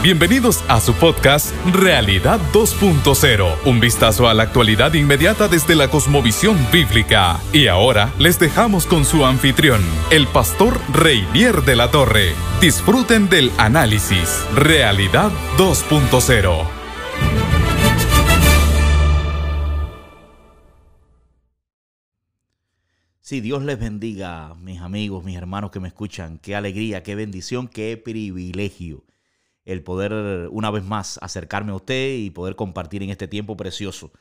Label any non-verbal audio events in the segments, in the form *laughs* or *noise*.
Bienvenidos a su podcast Realidad 2.0, un vistazo a la actualidad inmediata desde la cosmovisión bíblica. Y ahora les dejamos con su anfitrión, el pastor Reinier de la Torre. Disfruten del análisis Realidad 2.0. Sí, Dios les bendiga, mis amigos, mis hermanos que me escuchan. Qué alegría, qué bendición, qué privilegio el poder una vez más acercarme a usted y poder compartir en este tiempo precioso.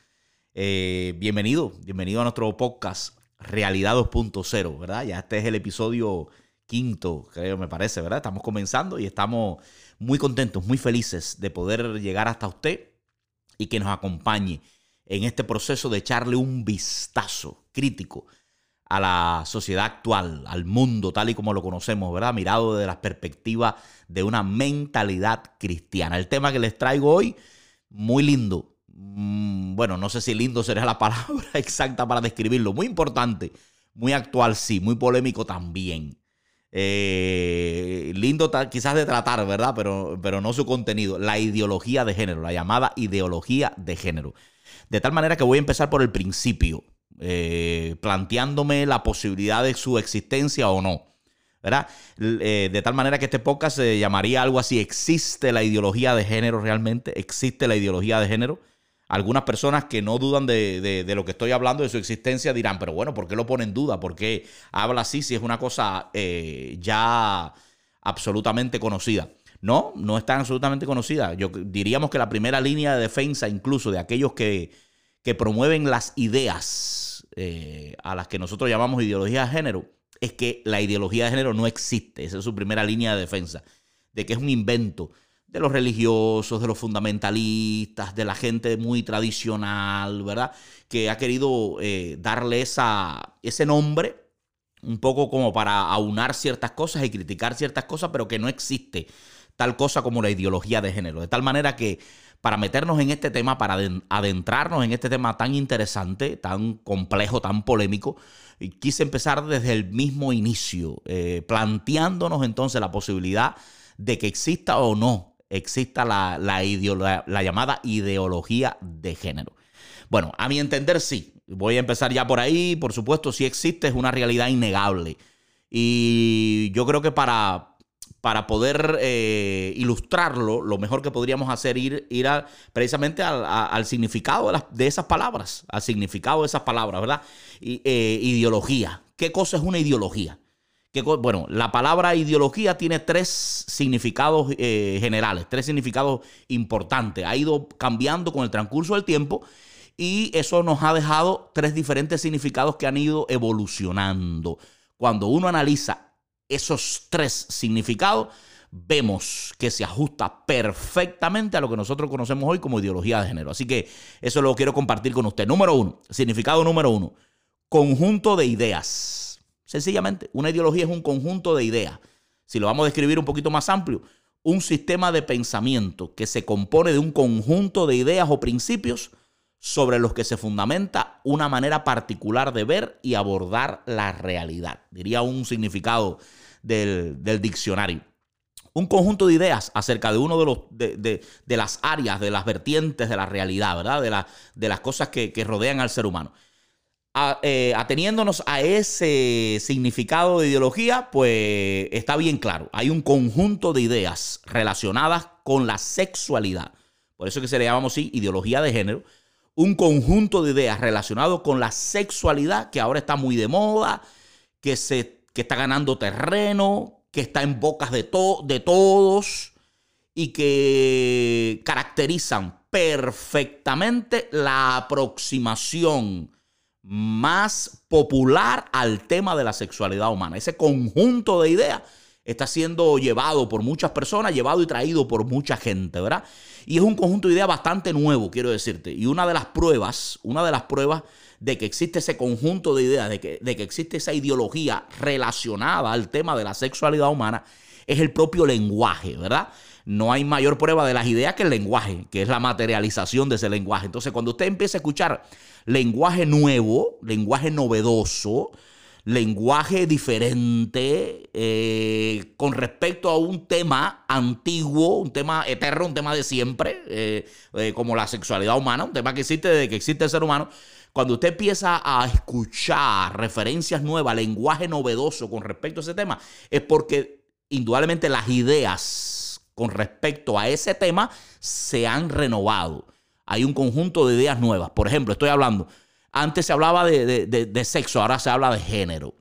Eh, bienvenido, bienvenido a nuestro podcast Realidad 2.0, ¿verdad? Ya este es el episodio quinto, creo, me parece, ¿verdad? Estamos comenzando y estamos muy contentos, muy felices de poder llegar hasta usted y que nos acompañe en este proceso de echarle un vistazo crítico a la sociedad actual, al mundo tal y como lo conocemos, ¿verdad? Mirado desde la perspectiva de una mentalidad cristiana. El tema que les traigo hoy, muy lindo. Mm, bueno, no sé si lindo sería la *laughs* palabra exacta para describirlo. Muy importante, muy actual, sí, muy polémico también. Eh, lindo quizás de tratar, ¿verdad? Pero, pero no su contenido. La ideología de género, la llamada ideología de género. De tal manera que voy a empezar por el principio. Eh, planteándome la posibilidad de su existencia o no. ¿verdad? Eh, de tal manera que este podcast se llamaría algo así, ¿existe la ideología de género realmente? ¿Existe la ideología de género? Algunas personas que no dudan de, lo que estoy hablando, de su existencia, dirán, pero bueno, ¿por qué lo pone en duda? ¿Por qué habla así si es una cosa eh, ya absolutamente conocida? No, no es tan absolutamente conocida. Yo diríamos que la primera línea de defensa, incluso de aquellos que, que promueven las ideas eh, a las que nosotros llamamos ideología de género, es que la ideología de género no existe. Esa es su primera línea de defensa, de que es un invento de los religiosos, de los fundamentalistas, de la gente muy tradicional, ¿verdad? Que ha querido eh, darle esa, ese nombre un poco como para aunar ciertas cosas y criticar ciertas cosas, pero que no existe tal cosa como la ideología de género. De tal manera que para meternos en este tema, para adentrarnos en este tema tan interesante, tan complejo, tan polémico, quise empezar desde el mismo inicio, eh, planteándonos entonces la posibilidad de que exista o no exista la, la llamada ideología de género. Bueno, a mi entender sí. Voy a empezar ya por ahí. Por supuesto, sí existe, es una realidad innegable. Y yo creo que para, para poder eh, ilustrarlo, lo mejor que podríamos hacer es ir, precisamente al, significado de, esas palabras, al significado de esas palabras, ¿verdad? Eh, ideología. ¿Qué cosa es una ideología? bueno, la palabra ideología tiene tres significados eh, generales, tres significados importantes. Ha ido cambiando con el transcurso del tiempo y eso nos ha dejado tres diferentes significados que han ido evolucionando. Cuando uno analiza esos tres significados, vemos que se ajusta perfectamente a lo que nosotros conocemos hoy como ideología de género. Así que eso lo quiero compartir con usted. Número uno, significado número uno, conjunto de ideas. Sencillamente, una ideología es un conjunto de ideas. Si lo vamos a describir un poquito más amplio, un sistema de pensamiento que se compone de un conjunto de ideas o principios sobre los que se fundamenta una manera particular de ver y abordar la realidad. Diría un significado del, diccionario. Un conjunto de ideas acerca de uno de, los, de, las áreas, de las vertientes de la realidad, ¿verdad? De, de las cosas que, rodean al ser humano. Eh, ateniéndonos a ese significado de ideología, pues está bien claro. Hay un conjunto de ideas relacionadas con la sexualidad. Por eso que se le llamamos así ideología de género un conjunto de ideas relacionado con la sexualidad que ahora está muy de moda, que, se, que está ganando terreno, que está en bocas de, de todos y que caracterizan perfectamente la aproximación más popular al tema de la sexualidad humana. Ese conjunto de ideas está siendo llevado por muchas personas, llevado y traído por mucha gente, ¿verdad? Y es un conjunto de ideas bastante nuevo, quiero decirte. Y una de las pruebas, una de las pruebas de que existe ese conjunto de ideas, de que, de que existe esa ideología relacionada al tema de la sexualidad humana, es el propio lenguaje, ¿verdad? No hay mayor prueba de las ideas que el lenguaje, que es la materialización de ese lenguaje. Entonces, cuando usted empieza a escuchar lenguaje nuevo, lenguaje novedoso, lenguaje diferente eh, con respecto a un tema antiguo, un tema eterno, un tema de siempre, eh, eh, como la sexualidad humana, un tema que existe desde que existe el ser humano. Cuando usted empieza a escuchar referencias nuevas, lenguaje novedoso con respecto a ese tema, es porque indudablemente las ideas con respecto a ese tema se han renovado. Hay un conjunto de ideas nuevas. Por ejemplo, estoy hablando antes se hablaba de, sexo, ahora se habla de género.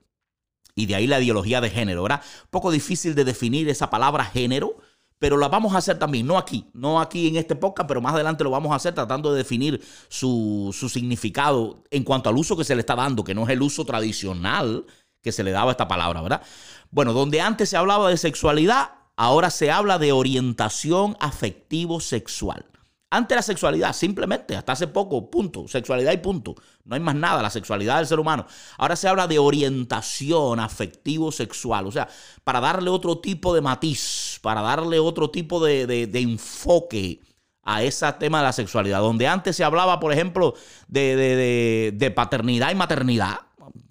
Y de ahí la ideología de género, ¿verdad? Un poco difícil de definir esa palabra género, pero la vamos a hacer también, no aquí, no aquí en este podcast, pero más adelante lo vamos a hacer tratando de definir su, su significado en cuanto al uso que se le está dando, que no es el uso tradicional que se le daba a esta palabra, ¿verdad? Bueno, donde antes se hablaba de sexualidad, ahora se habla de orientación afectivo-sexual. Ante la sexualidad, simplemente, hasta hace poco, punto, sexualidad y punto. No hay más nada, la sexualidad del ser humano. Ahora se habla de orientación afectivo-sexual, o sea, para darle otro tipo de matiz, para darle otro tipo de, de enfoque a ese tema de la sexualidad, donde antes se hablaba, por ejemplo, de, de paternidad y maternidad,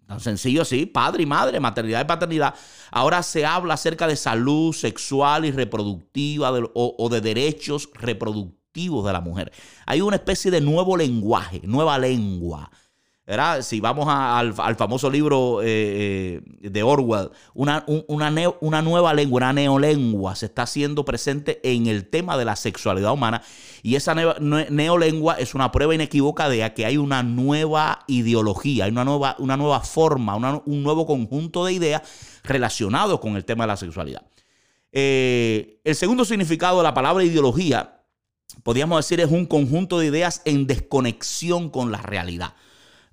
Tan sencillo así, padre y madre, maternidad y paternidad. Ahora se habla acerca de salud sexual y reproductiva o, de derechos reproductivos de la mujer. Hay una especie de nuevo lenguaje, nueva lengua. ¿verdad? Si vamos al, famoso libro eh, eh, de Orwell, una, una, una, nueva lengua, una neolengua se está haciendo presente en el tema de la sexualidad humana y esa neolengua es una prueba inequívoca de que hay una nueva ideología, hay una nueva, una nueva forma, un nuevo conjunto de ideas relacionados con el tema de la sexualidad. Eh, el segundo significado de la palabra ideología podríamos decir, es un conjunto de ideas en desconexión con la realidad.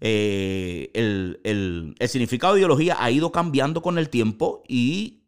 Eh, el, significado de ideología ha ido cambiando con el tiempo y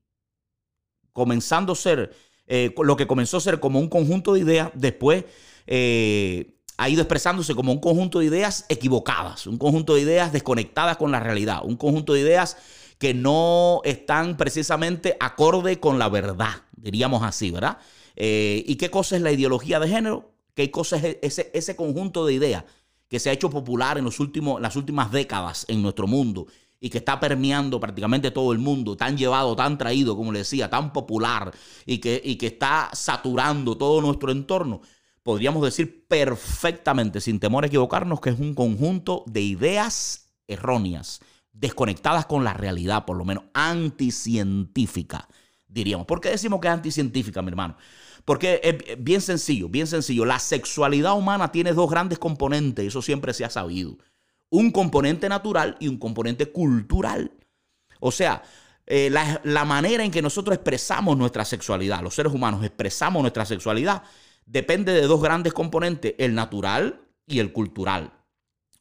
comenzando a ser, eh, lo que comenzó a ser como un conjunto de ideas, después eh, ha ido expresándose como un conjunto de ideas equivocadas, un conjunto de ideas desconectadas con la realidad, un conjunto de ideas que no están precisamente acorde con la verdad, diríamos así, ¿verdad? Eh, ¿Y qué cosa es la ideología de género? ¿Qué cosa es ese, ese conjunto de ideas que se ha hecho popular en los últimos, las últimas décadas en nuestro mundo y que está permeando prácticamente todo el mundo, tan llevado, tan traído, como le decía, tan popular y que, y que está saturando todo nuestro entorno? Podríamos decir perfectamente, sin temor a equivocarnos, que es un conjunto de ideas erróneas, desconectadas con la realidad, por lo menos anticientífica, diríamos. ¿Por qué decimos que es anticientífica, mi hermano? Porque es bien sencillo, bien sencillo. La sexualidad humana tiene dos grandes componentes, eso siempre se ha sabido. Un componente natural y un componente cultural. O sea, eh, la, la, manera en que nosotros expresamos nuestra sexualidad, los seres humanos expresamos nuestra sexualidad, depende de dos grandes componentes, el natural y el cultural.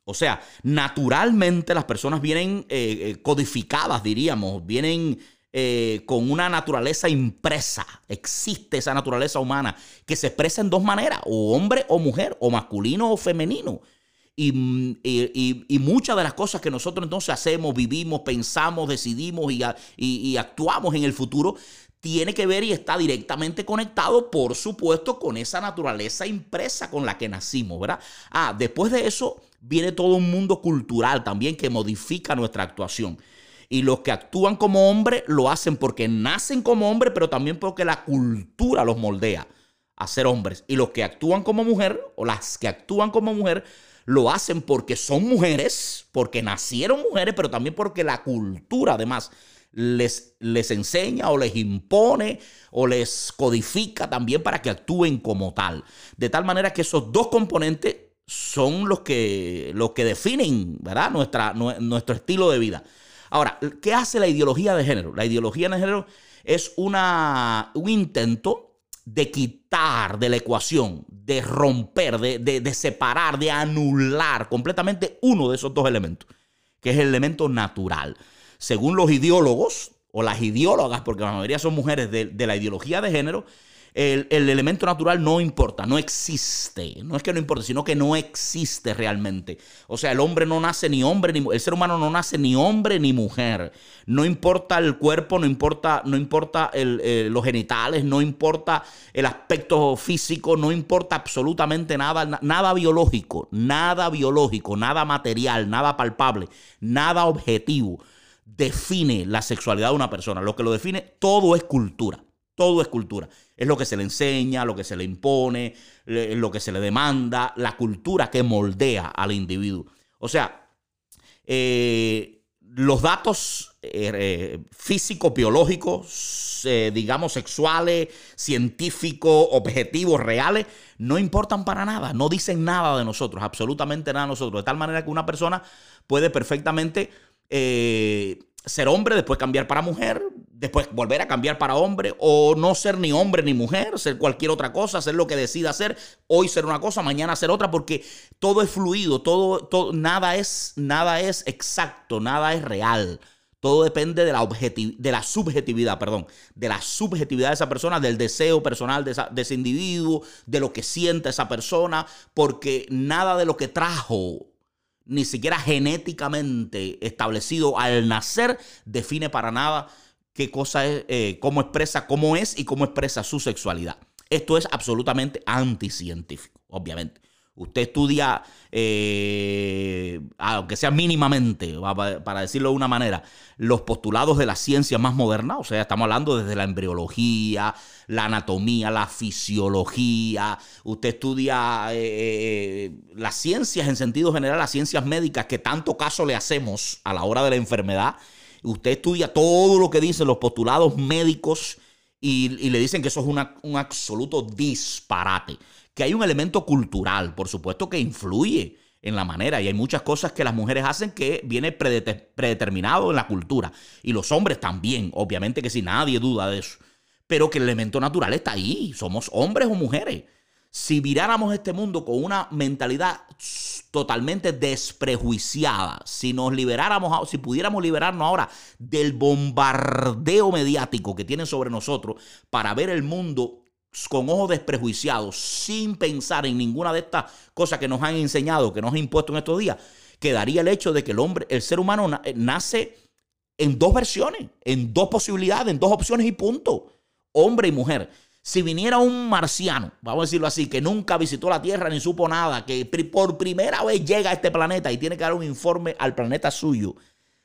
O sea, naturalmente las personas vienen eh, eh, codificadas, diríamos, vienen eh, con una naturaleza impresa. Existe esa naturaleza humana que se expresa en dos maneras, o hombre o mujer, o masculino o femenino. Y, muchas de las cosas que nosotros entonces hacemos, vivimos, pensamos, decidimos y, actuamos en el futuro, tiene que ver y está directamente conectado, por supuesto, con esa naturaleza impresa con la que nacimos, ¿verdad? Ah, después de eso viene todo un mundo cultural también que modifica nuestra actuación. Y los que actúan como hombre lo hacen porque nacen como hombre, pero también porque la cultura los moldea a ser hombres. Y los que actúan como mujer, o las que actúan como mujer, lo hacen porque son mujeres, porque nacieron mujeres, pero también porque la cultura además les, les enseña o les impone o les codifica también para que actúen como tal. De tal manera que esos dos componentes son los que, los que definen ¿verdad? Nuestra, nuestro estilo de vida. Ahora, ¿qué hace la ideología de género? La ideología de género es una, un intento de quitar de la ecuación, de romper, de, de, separar, de anular completamente uno de esos dos elementos, que es el elemento natural. Según los ideólogos o las ideólogas, porque la mayoría son mujeres de, de la ideología de género, el, elemento natural no importa, no existe. No es que no importe, sino que no existe realmente. O sea, el hombre no nace ni hombre, ni el ser humano no nace ni hombre ni mujer. No importa el cuerpo, no importa, no importa eh, los genitales, no importa el aspecto físico, no importa absolutamente nada, nada biológico, nada biológico, nada material, nada palpable, nada objetivo define la sexualidad de una persona. Lo que lo define, todo es cultura. Todo es cultura. Es lo que se le enseña, lo que se le impone, lo que se le demanda, la cultura que moldea al individuo. O sea, eh, los datos eh, eh, físicos, biológicos, digamos, sexuales, científicos, objetivos, reales, no importan para nada, no dicen nada de nosotros, absolutamente nada de nosotros. De tal manera que una persona puede perfectamente ser hombre, después cambiar para mujer, después volver a cambiar para hombre, o no ser ni hombre ni mujer, ser cualquier otra cosa, hacer lo que decida hacer, hoy ser una cosa, mañana ser otra, porque todo es fluido, todo, todo nada es, nada es exacto, nada es real. Todo depende de la, de la subjetividad, perdón, de la subjetividad de esa persona, del deseo personal de, de ese individuo, de lo que siente esa persona, porque nada de lo que trajo ni siquiera genéticamente establecido al nacer, define para nada qué cosa es, eh, cómo expresa, cómo es y cómo expresa su sexualidad. Esto es absolutamente anticientífico, obviamente. Usted estudia, eh, aunque sea mínimamente, para decirlo de una manera, los postulados de la ciencia más moderna, o sea, estamos hablando desde la embriología, la anatomía, la fisiología, usted estudia eh, las ciencias en sentido general, las ciencias médicas que tanto caso le hacemos a la hora de la enfermedad, usted estudia todo lo que dicen los postulados médicos y, le dicen que eso es un absoluto disparate. Que hay un elemento cultural, por supuesto, que influye en la manera. Y hay muchas cosas que las mujeres hacen que viene predeterminado en la cultura. Y los hombres también, obviamente que si nadie duda de eso, pero que el elemento natural está ahí, somos hombres o mujeres. Si viráramos este mundo con una mentalidad totalmente desprejuiciada, si nos liberáramos, si pudiéramos liberarnos ahora del bombardeo mediático que tienen sobre nosotros para ver el mundo con ojos desprejuiciados, sin pensar en ninguna de estas cosas que nos han enseñado, que nos han impuesto en estos días, quedaría el hecho de que el hombre, el ser humano eh, nace en dos versiones, en dos posibilidades, en dos opciones y punto. Hombre y mujer. Si viniera un marciano, vamos a decirlo así, que nunca visitó la Tierra ni supo nada, que por primera vez llega a este planeta y tiene que dar un informe al planeta suyo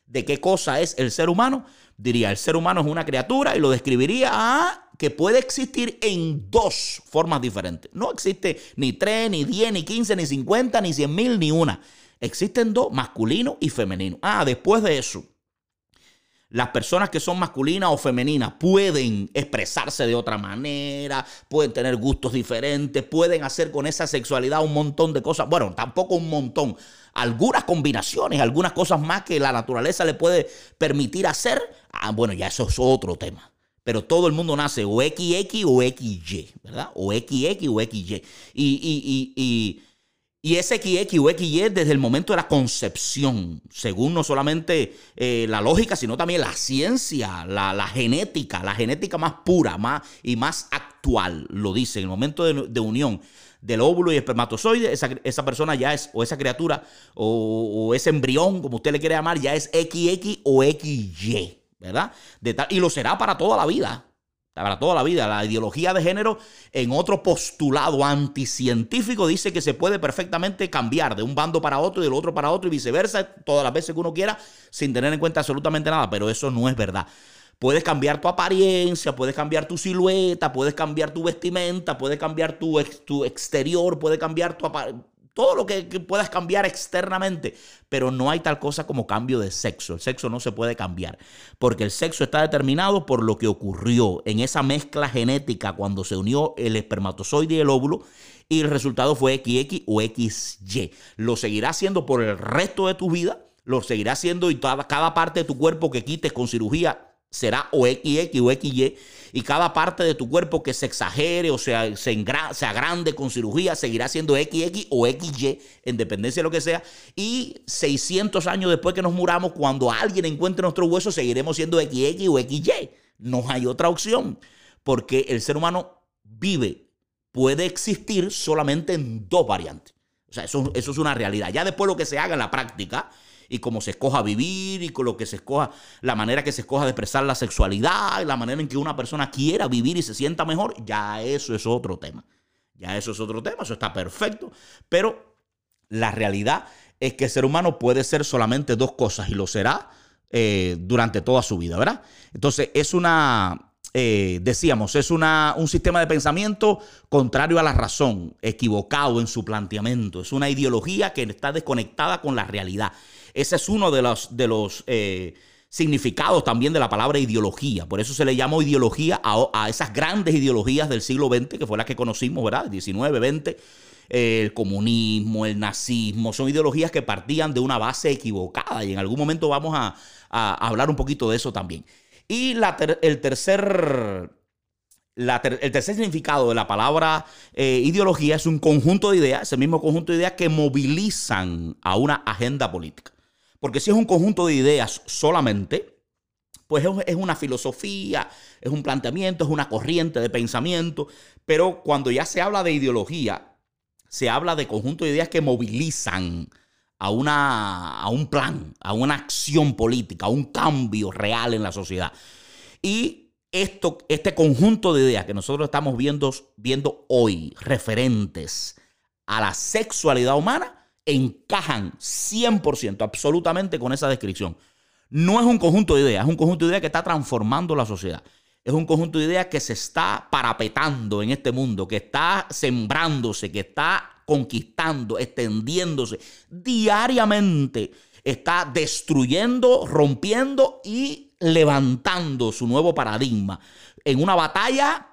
de qué cosa es el ser humano, diría, el ser humano es una criatura y lo describiría a que puede existir en dos formas diferentes. No existe ni tres, ni diez, ni quince, ni cincuenta, ni cien mil, ni una. Existen dos, masculino y femenino. Ah, después de eso, las personas que son masculinas o femeninas pueden expresarse de otra manera, pueden tener gustos diferentes, pueden hacer con esa sexualidad un montón de cosas. Bueno, tampoco un montón. Algunas combinaciones, algunas cosas más que la naturaleza le puede permitir hacer. Ah, bueno, ya eso es otro tema pero todo el mundo nace o XX o XY, ¿verdad? O XX o XY. Y, y, y, y, ese XX o XY desde el momento de la concepción, según no solamente eh, la lógica, sino también la ciencia, la, genética, la genética más pura más, y más actual, lo dice, en el momento de, unión del óvulo y espermatozoide, esa, persona ya es, o esa criatura, o ese embrión, como usted le quiere llamar, ya es XX o XY. ¿verdad? y lo será para toda la vida. Para toda la vida. La ideología de género, en otro postulado anticientífico, dice que se puede perfectamente cambiar de un bando para otro y del otro para otro y viceversa, todas las veces que uno quiera, sin tener en cuenta absolutamente nada. Pero eso no es verdad. Puedes cambiar tu apariencia, puedes cambiar tu silueta, puedes cambiar tu vestimenta, puedes cambiar tu, tu exterior, puedes cambiar tu todo lo que, puedas cambiar externamente, pero no hay tal cosa como cambio de sexo. El sexo no se puede cambiar, porque el sexo está determinado por lo que ocurrió en esa mezcla genética cuando se unió el espermatozoide y el óvulo y el resultado fue XX o XY. Lo seguirá haciendo por el resto de tu vida, lo seguirá haciendo y cada parte de tu cuerpo que quites con cirugía será o XX o XY y cada parte de tu cuerpo que se exagere o sea, se, se agrande con cirugía seguirá siendo XX o XY en dependencia de lo que sea. Y 600 años después que nos muramos cuando alguien encuentre nuestro hueso seguiremos siendo XX o XY no hay otra opción porque el ser humano vive puede existir solamente en dos variantes. O sea, eso, eso es una realidad. Ya después lo que se haga en la práctica y cómo se escoja vivir y con lo que se escoja, la manera que se escoja de expresar la sexualidad, y la manera en que una persona quiera vivir y se sienta mejor, ya eso es otro tema. Ya eso es otro tema, eso está perfecto. Pero la realidad es que el ser humano puede ser solamente dos cosas y lo será eh, durante toda su vida, ¿verdad? Entonces es una, eh, decíamos, es una, un sistema de pensamiento contrario a la razón, equivocado en su planteamiento, es una ideología que está desconectada con la realidad. Ese es uno de los, de los eh, significados también de la palabra ideología. Por eso se le llamó ideología a, esas grandes ideologías del siglo XX, que fue las que conocimos, ¿verdad? 19, 20 el comunismo, el nazismo, son ideologías que partían de una base equivocada y en algún momento vamos a, hablar un poquito de eso también. Y el tercer el tercer significado de la palabra eh, ideología es un conjunto de ideas, ese mismo conjunto de ideas que movilizan a una agenda política. Porque si es un conjunto de ideas solamente, pues es una filosofía, es un planteamiento, es una corriente de pensamiento, pero cuando ya se habla de ideología, se habla de conjunto de ideas que movilizan a, una, a un plan, a una acción política, a un cambio real en la sociedad. Y esto, este conjunto de ideas que nosotros estamos viendo, viendo hoy, referentes a la sexualidad humana, encajan 100%, absolutamente con esa descripción. No es un conjunto de ideas, es un conjunto de ideas que está transformando la sociedad. Es un conjunto de ideas que se está parapetando en este mundo, que está sembrándose, que está conquistando, extendiéndose diariamente. Está destruyendo, rompiendo y levantando su nuevo paradigma en una batalla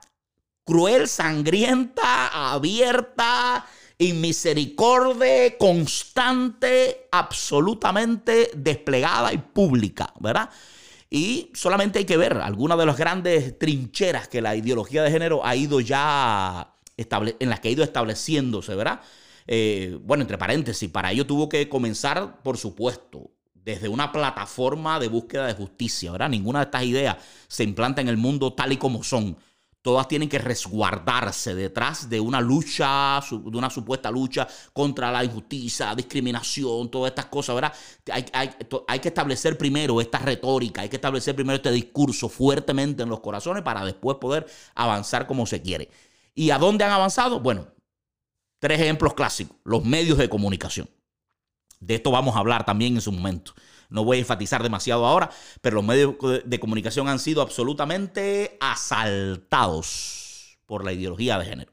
cruel, sangrienta, abierta, misericordia constante, absolutamente desplegada y pública, ¿verdad? Y solamente hay que ver algunas de las grandes trincheras que la ideología de género ha ido ya en las que ha ido estableciéndose, ¿verdad? Eh, bueno, entre paréntesis, para ello tuvo que comenzar, por supuesto, desde una plataforma de búsqueda de justicia, ¿verdad? Ninguna de estas ideas se implanta en el mundo tal y como son todas tienen que resguardarse detrás de una lucha, de una supuesta lucha contra la injusticia, discriminación, todas estas cosas, ¿verdad? Hay, hay, que establecer primero esta retórica, hay que establecer primero este discurso fuertemente en los corazones para después poder avanzar como se quiere. ¿Y a dónde han avanzado? Bueno, tres ejemplos clásicos, los medios de comunicación. De esto vamos a hablar también en su momento. No voy a enfatizar demasiado ahora, pero los medios de comunicación han sido absolutamente asaltados por la ideología de género.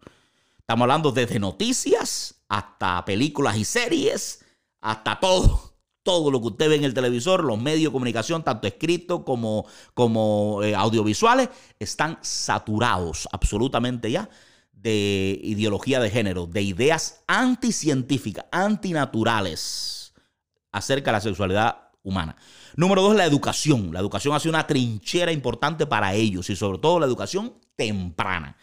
Estamos hablando desde noticias hasta películas y series, hasta todo. Todo lo que usted ve en el televisor, los medios de comunicación, tanto escritos como, como eh, audiovisuales, están saturados absolutamente ya de ideología de género, de ideas anticientíficas, antinaturales acerca de la sexualidad humana. Número dos, la educación. La educación hace una trinchera importante para ellos y sobre todo la educación temprana.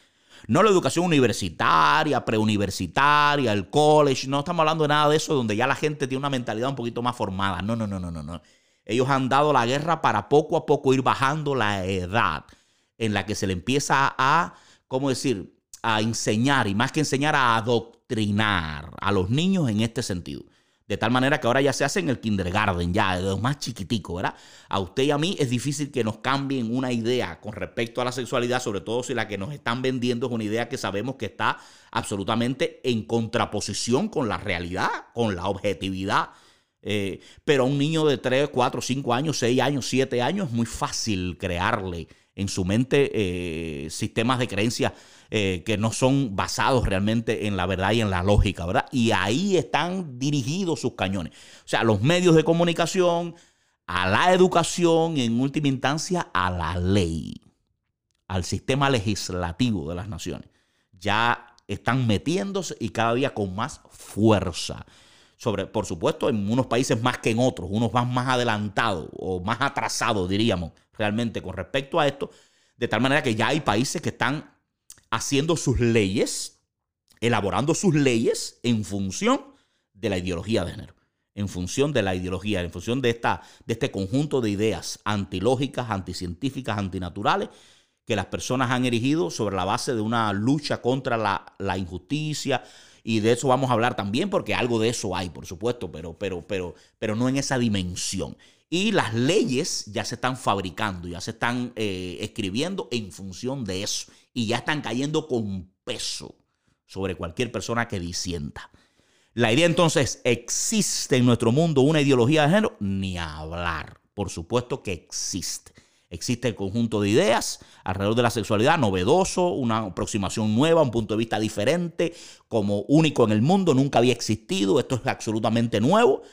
No la educación universitaria, preuniversitaria, el college, no estamos hablando de nada de eso donde ya la gente tiene una mentalidad un poquito más formada. No, no, no, no, no, no. Ellos han dado la guerra para poco a poco ir bajando la edad en la que se le empieza a, ¿cómo decir?, a enseñar y más que enseñar, a adoctrinar a los niños en este sentido. De tal manera que ahora ya se hace en el kindergarten, ya de los más chiquiticos, ¿verdad? A usted y a mí es difícil que nos cambien una idea con respecto a la sexualidad, sobre todo si la que nos están vendiendo es una idea que sabemos que está absolutamente en contraposición con la realidad, con la objetividad. Eh, pero a un niño de 3, 4, 5 años, 6 años, 7 años es muy fácil crearle en su mente eh, sistemas de creencias eh, que no son basados realmente en la verdad y en la lógica, ¿verdad? Y ahí están dirigidos sus cañones. O sea, los medios de comunicación, a la educación y en última instancia a la ley, al sistema legislativo de las naciones. Ya están metiéndose y cada día con más fuerza. Sobre, por supuesto, en unos países más que en otros, unos van más adelantados o más atrasados, diríamos, realmente con respecto a esto, de tal manera que ya hay países que están haciendo sus leyes, elaborando sus leyes en función de la ideología de género, en función de la ideología, en función de, esta, de este conjunto de ideas antilógicas, anticientíficas, antinaturales, que las personas han erigido sobre la base de una lucha contra la, la injusticia, y de eso vamos a hablar también porque algo de eso hay, por supuesto, pero, pero, pero, pero no en esa dimensión. Y las leyes ya se están fabricando, ya se están eh, escribiendo en función de eso. Y ya están cayendo con peso sobre cualquier persona que disienta. La idea entonces, ¿existe en nuestro mundo una ideología de género? Ni hablar Por supuesto que existe. Existe el conjunto de ideas alrededor de la sexualidad, novedoso, una aproximación nueva, un punto de vista diferente, como único en el mundo, nunca había existido, esto es absolutamente nuevo.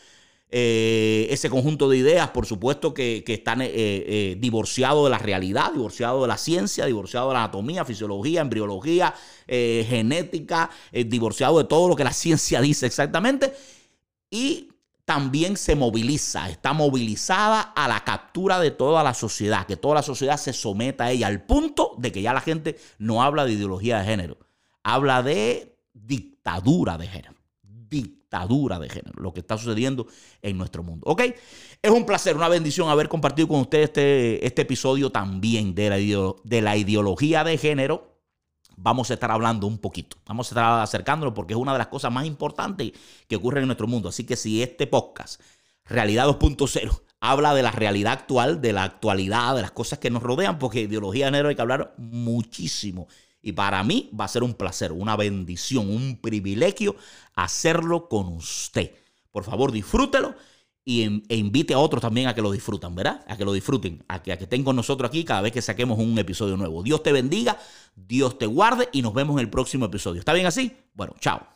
Eh, ese conjunto de ideas, por supuesto, que, están eh, eh, divorciados de la realidad, divorciados de la ciencia, divorciados de la anatomía, fisiología, embriología, genética, divorciados de todo lo que la *laughs* ciencia dice exactamente. Y también se moviliza, está movilizada a la captura de toda la sociedad, que toda la sociedad se someta a ella, al punto de que ya la gente no habla de ideología de género, habla de dictadura de género. Dictadura de género, lo que está sucediendo en nuestro mundo. ¿Ok? Es un placer, una bendición haber compartido con ustedes este, este episodio también de la, de la ideología de género vamos a estar hablando un poquito. Vamos a estar acercándonos porque es una de las cosas más importantes que ocurren en nuestro mundo. Así que si este podcast, Realidad 2.0, habla de la realidad actual, de la actualidad, de las cosas que nos rodean, porque ideología de hay que hablar muchísimo. Y para mí va a ser un placer, una bendición, un privilegio hacerlo con usted. Por favor, disfrútelo y, e invite a otros también a que lo disfrutan, ¿verdad? A que lo disfruten, a que, a que estén con nosotros aquí cada vez que saquemos un episodio nuevo. Dios te bendiga, Dios te guarde y nos vemos en el próximo episodio. ¿Está bien así? Bueno, chao.